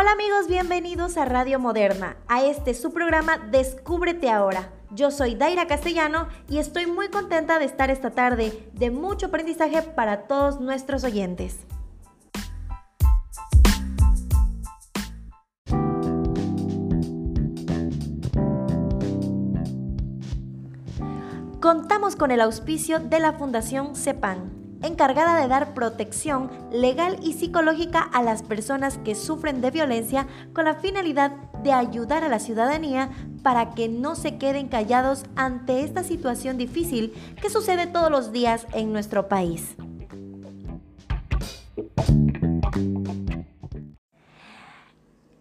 Hola amigos, bienvenidos a Radio Moderna, a este su programa Descúbrete ahora. Yo soy Daira Castellano y estoy muy contenta de estar esta tarde de mucho aprendizaje para todos nuestros oyentes. Contamos con el auspicio de la Fundación CEPAN, encargada de dar protección legal y psicológica a las personas que sufren de violencia con la finalidad de ayudar a la ciudadanía para que no se queden callados ante esta situación difícil que sucede todos los días en nuestro país.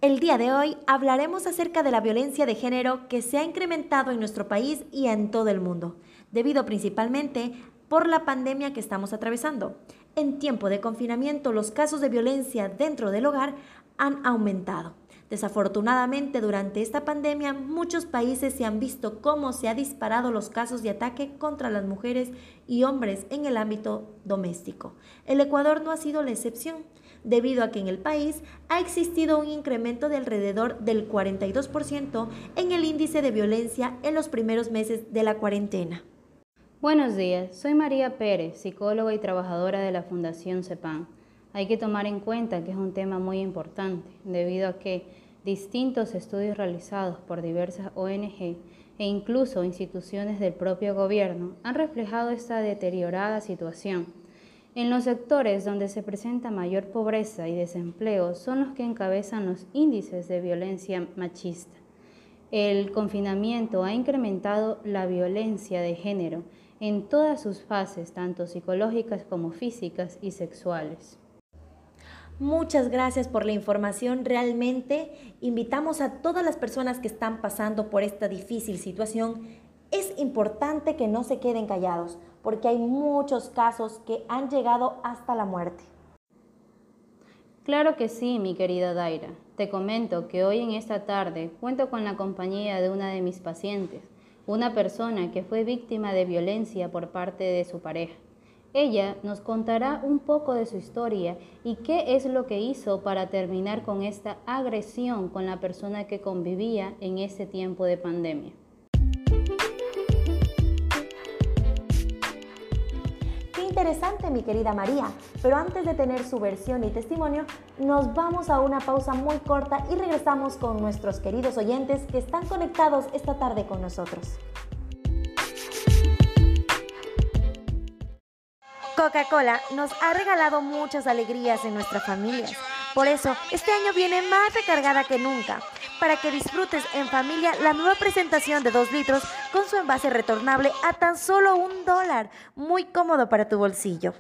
El día de hoy hablaremos acerca de la violencia de género que se ha incrementado en nuestro país y en todo el mundo debido principalmente por la pandemia que estamos atravesando. En tiempo de confinamiento, los casos de violencia dentro del hogar han aumentado. Desafortunadamente, durante esta pandemia, muchos países se han visto cómo se han disparado los casos de ataque contra las mujeres y hombres en el ámbito doméstico. El Ecuador no ha sido la excepción, debido a que en el país ha existido un incremento de alrededor del 42% en el índice de violencia en los primeros meses de la cuarentena. Buenos días, soy María Pérez, psicóloga y trabajadora de la Fundación CEPAN. Hay que tomar en cuenta que es un tema muy importante, debido a que distintos estudios realizados por diversas ONG e incluso instituciones del propio gobierno han reflejado esta deteriorada situación. En los sectores donde se presenta mayor pobreza y desempleo son los que encabezan los índices de violencia machista. El confinamiento ha incrementado la violencia de género en todas sus fases, tanto psicológicas como físicas y sexuales. Muchas gracias por la información. Realmente invitamos a todas las personas que están pasando por esta difícil situación. Es importante que no se queden callados, porque hay muchos casos que han llegado hasta la muerte. Claro que sí, mi querida Daira. Te comento que hoy en esta tarde cuento con la compañía de una de mis pacientes, una persona que fue víctima de violencia por parte de su pareja. Ella nos contará un poco de su historia y qué es lo que hizo para terminar con esta agresión con la persona que convivía en ese tiempo de pandemia. Interesante, mi querida María. Pero antes de tener su versión y testimonio, nos vamos a una pausa muy corta y regresamos con nuestros queridos oyentes que están conectados esta tarde con nosotros. Coca-Cola nos ha regalado muchas alegrías en nuestras familias. Por eso, este año viene más recargada que nunca, para que disfrutes en familia la nueva presentación de 2 litros con su envase retornable a tan solo un dólar, muy cómodo para tu bolsillo.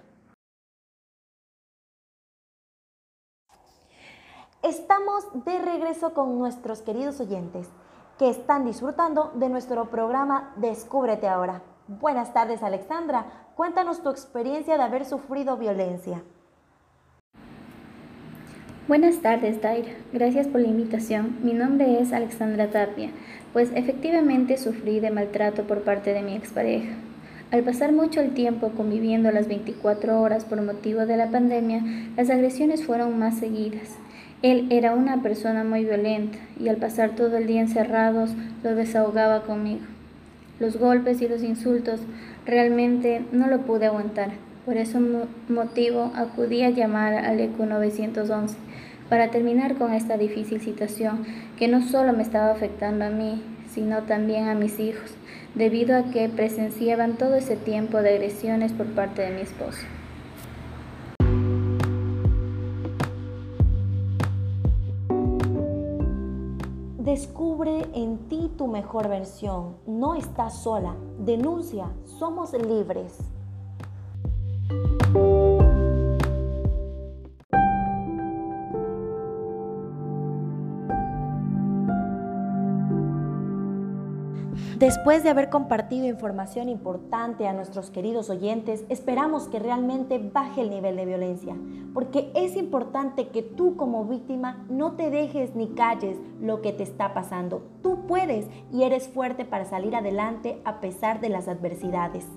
Estamos de regreso con nuestros queridos oyentes que están disfrutando de nuestro programa Descúbrete ahora. Buenas tardes Alexandra, cuéntanos tu experiencia de haber sufrido violencia. Buenas tardes, Daira. Gracias por la invitación. Mi nombre es Alexandra Tapia, pues efectivamente sufrí de maltrato por parte de mi expareja. Al pasar mucho el tiempo conviviendo las 24 horas por motivo de la pandemia, las agresiones fueron más seguidas. Él era una persona muy violenta y al pasar todo el día encerrados lo desahogaba conmigo. Los golpes y los insultos realmente no lo pude aguantar. Por ese motivo acudí a llamar al ECU 911 para terminar con esta difícil situación que no solo me estaba afectando a mí, sino también a mis hijos, debido a que presenciaban todo ese tiempo de agresiones por parte de mi esposo. Descubre en ti tu mejor versión. No estás sola. Denuncia. Somos libres. Después de haber compartido información importante a nuestros queridos oyentes, esperamos que realmente baje el nivel de violencia, porque es importante que tú como víctima no te dejes ni calles lo que te está pasando. Tú puedes y eres fuerte para salir adelante a pesar de las adversidades.